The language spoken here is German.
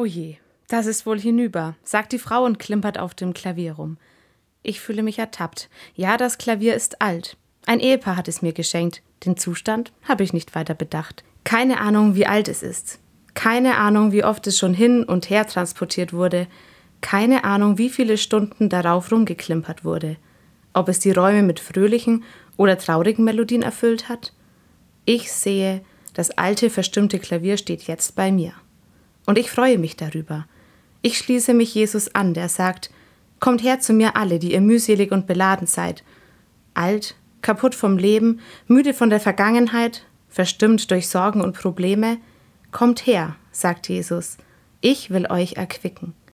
Oh je, das ist wohl hinüber, sagt die Frau und klimpert auf dem Klavier rum. Ich fühle mich ertappt. Ja, das Klavier ist alt. Ein Ehepaar hat es mir geschenkt. Den Zustand habe ich nicht weiter bedacht. Keine Ahnung, wie alt es ist. Keine Ahnung, wie oft es schon hin und her transportiert wurde. Keine Ahnung, wie viele Stunden darauf rumgeklimpert wurde. Ob es die Räume mit fröhlichen oder traurigen Melodien erfüllt hat? Ich sehe, das alte, verstimmte Klavier steht jetzt bei mir. Und ich freue mich darüber. Ich schließe mich Jesus an, der sagt, Kommt her zu mir alle, die ihr mühselig und beladen seid. Alt, kaputt vom Leben, müde von der Vergangenheit, verstimmt durch Sorgen und Probleme. Kommt her, sagt Jesus, ich will euch erquicken.